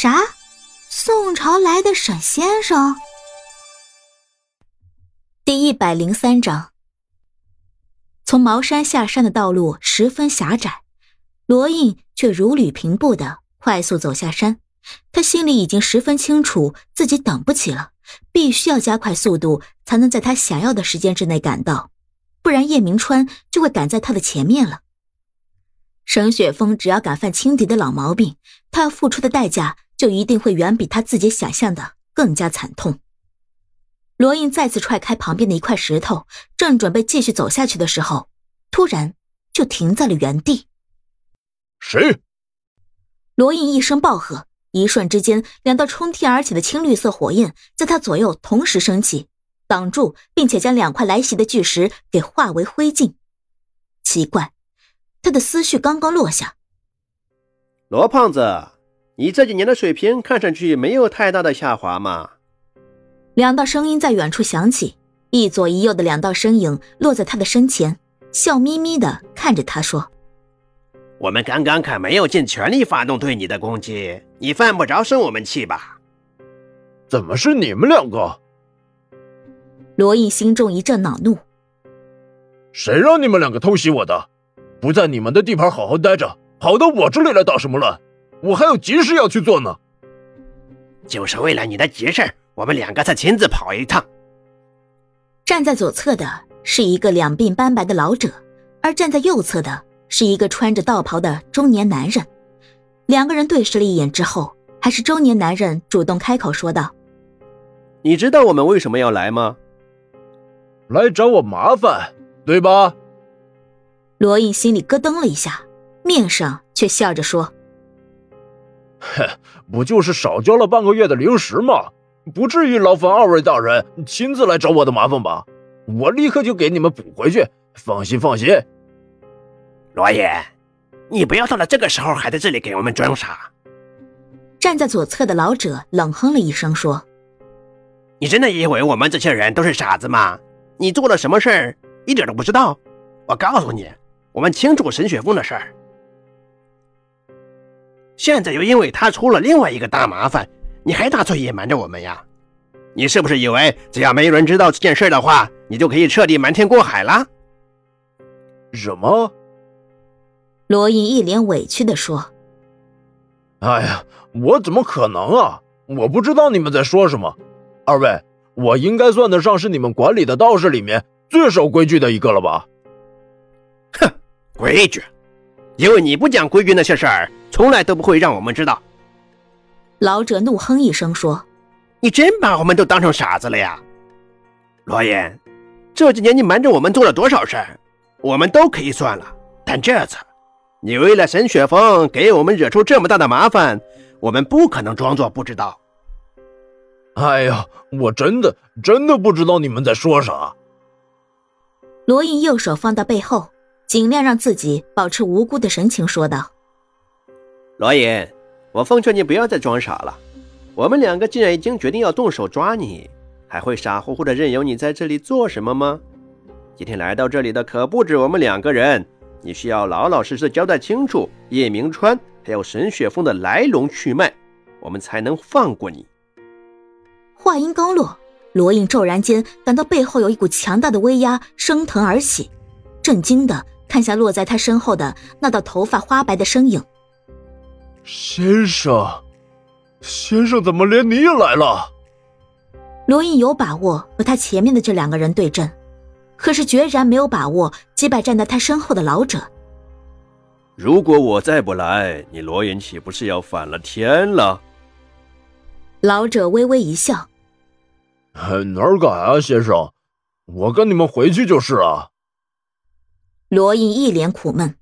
啥？宋朝来的沈先生？第一百零三章。从茅山下山的道路十分狭窄，罗印却如履平步的快速走下山。他心里已经十分清楚，自己等不起了，必须要加快速度，才能在他想要的时间之内赶到，不然叶明川就会赶在他的前面了。沈雪峰只要敢犯轻敌的老毛病，他要付出的代价就一定会远比他自己想象的更加惨痛。罗印再次踹开旁边的一块石头，正准备继续走下去的时候，突然就停在了原地。谁？罗印一声暴喝，一瞬之间，两道冲天而起的青绿色火焰在他左右同时升起，挡住并且将两块来袭的巨石给化为灰烬。奇怪。他的思绪刚刚落下，罗胖子，你这几年的水平看上去没有太大的下滑嘛？两道声音在远处响起，一左一右的两道身影落在他的身前，笑眯眯的看着他说：“我们刚刚可没有尽全力发动对你的攻击，你犯不着生我们气吧？”怎么是你们两个？罗毅心中一阵恼怒：“谁让你们两个偷袭我的？”不在你们的地盘好好待着，跑到我这里来捣什么乱？我还有急事要去做呢。就是为了你的急事，我们两个才亲自跑一趟。站在左侧的是一个两鬓斑白的老者，而站在右侧的是一个穿着道袍的中年男人。两个人对视了一眼之后，还是中年男人主动开口说道：“你知道我们为什么要来吗？来找我麻烦，对吧？”罗印心里咯噔了一下，面上却笑着说：“哼，不就是少交了半个月的零食吗？不至于劳烦二位大人亲自来找我的麻烦吧？我立刻就给你们补回去，放心放心。”罗爷，你不要到了这个时候还在这里给我们装傻。站在左侧的老者冷哼了一声说：“你真的以为我们这些人都是傻子吗？你做了什么事儿一点都不知道？我告诉你。”我们清楚沈雪峰的事儿，现在又因为他出了另外一个大麻烦，你还打算隐瞒着我们呀？你是不是以为只要没有人知道这件事的话，你就可以彻底瞒天过海了？什么？罗隐一脸委屈的说：“哎呀，我怎么可能啊？我不知道你们在说什么。二位，我应该算得上是你们管理的道士里面最守规矩的一个了吧？”哼，规矩，因为你不讲规矩，那些事儿从来都不会让我们知道。老者怒哼一声说：“你真把我们都当成傻子了呀？”罗言，这几年你瞒着我们做了多少事儿，我们都可以算了。但这次，你为了沈雪峰给我们惹出这么大的麻烦，我们不可能装作不知道。哎呀，我真的真的不知道你们在说啥。罗印右手放到背后。尽量让自己保持无辜的神情，说道：“罗隐，我奉劝你不要再装傻了。我们两个既然已经决定要动手抓你，还会傻乎乎的任由你在这里做什么吗？今天来到这里的可不止我们两个人，你需要老老实实交代清楚叶明川还有沈雪峰的来龙去脉，我们才能放过你。”话音刚落，罗印骤然间感到背后有一股强大的威压升腾而起，震惊的。看向落在他身后的那道头发花白的身影，先生，先生，怎么连你也来了？罗印有把握和他前面的这两个人对阵，可是决然没有把握击败站在他身后的老者。如果我再不来，你罗隐岂不是要反了天了？老者微微一笑：“哪敢啊，先生，我跟你们回去就是了。”罗印一脸苦闷：“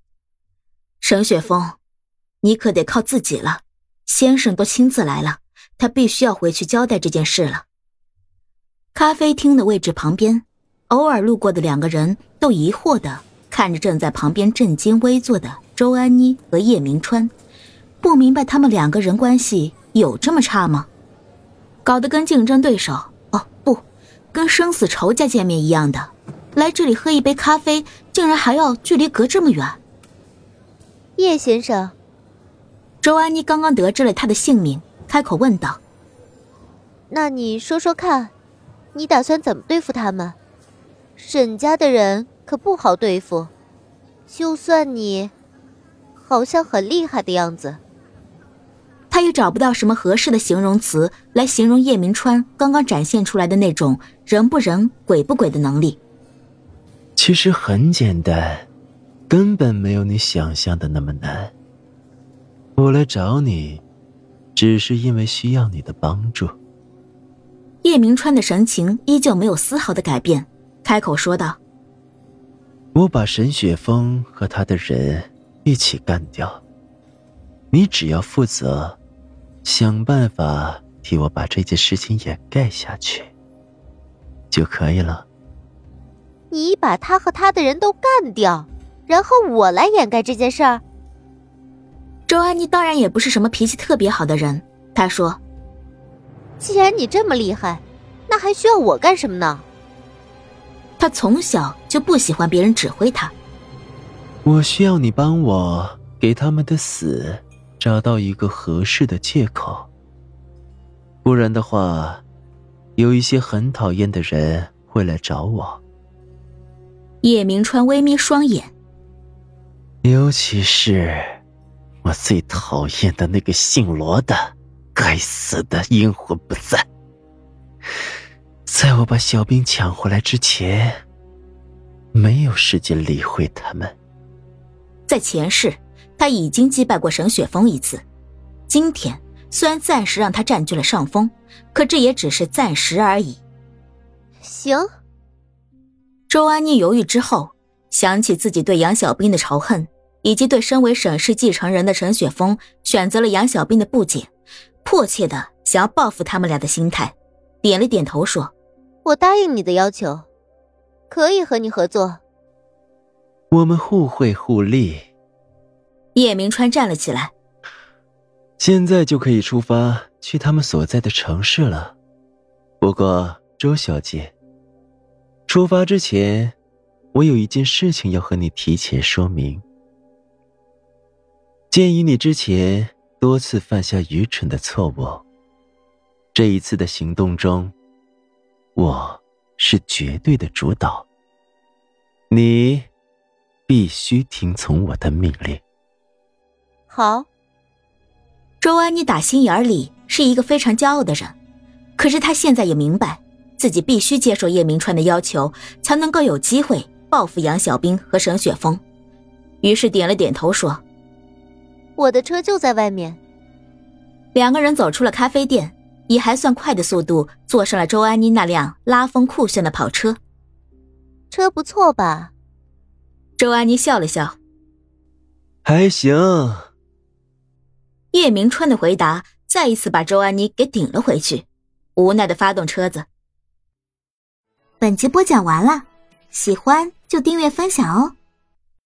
沈雪峰，你可得靠自己了。先生都亲自来了，他必须要回去交代这件事了。”咖啡厅的位置旁边，偶尔路过的两个人都疑惑的看着正在旁边正襟危坐的周安妮和叶明川，不明白他们两个人关系有这么差吗？搞得跟竞争对手哦不，跟生死仇家见面一样的。来这里喝一杯咖啡，竟然还要距离隔这么远。叶先生，周安妮刚刚得知了他的姓名，开口问道：“那你说说看，你打算怎么对付他们？沈家的人可不好对付，就算你，好像很厉害的样子。”他也找不到什么合适的形容词来形容叶明川刚刚展现出来的那种人不人鬼不鬼的能力。其实很简单，根本没有你想象的那么难。我来找你，只是因为需要你的帮助。叶明川的神情依旧没有丝毫的改变，开口说道：“我把沈雪峰和他的人一起干掉，你只要负责。”想办法替我把这件事情掩盖下去，就可以了。你把他和他的人都干掉，然后我来掩盖这件事儿。周安妮当然也不是什么脾气特别好的人，她说：“既然你这么厉害，那还需要我干什么呢？”他从小就不喜欢别人指挥他。我需要你帮我给他们的死。找到一个合适的借口，不然的话，有一些很讨厌的人会来找我。叶明川微眯双眼，尤其是我最讨厌的那个姓罗的，该死的阴魂不散。在我把小兵抢回来之前，没有时间理会他们。在前世。他已经击败过沈雪峰一次，今天虽然暂时让他占据了上风，可这也只是暂时而已。行。周安妮犹豫之后，想起自己对杨小兵的仇恨，以及对身为沈氏继承人的陈雪峰选择了杨小兵的不解，迫切的想要报复他们俩的心态，点了点头说：“我答应你的要求，可以和你合作。我们互惠互利。”叶明川站了起来，现在就可以出发去他们所在的城市了。不过，周小姐，出发之前，我有一件事情要和你提前说明。鉴于你之前多次犯下愚蠢的错误，这一次的行动中，我是绝对的主导。你必须听从我的命令。好，周安妮打心眼里是一个非常骄傲的人，可是她现在也明白，自己必须接受叶明川的要求，才能够有机会报复杨小兵和沈雪峰。于是点了点头，说：“我的车就在外面。”两个人走出了咖啡店，以还算快的速度坐上了周安妮那辆拉风酷炫的跑车。车不错吧？周安妮笑了笑，还行。叶明川的回答再一次把周安妮给顶了回去，无奈的发动车子。本集播讲完了，喜欢就订阅分享哦。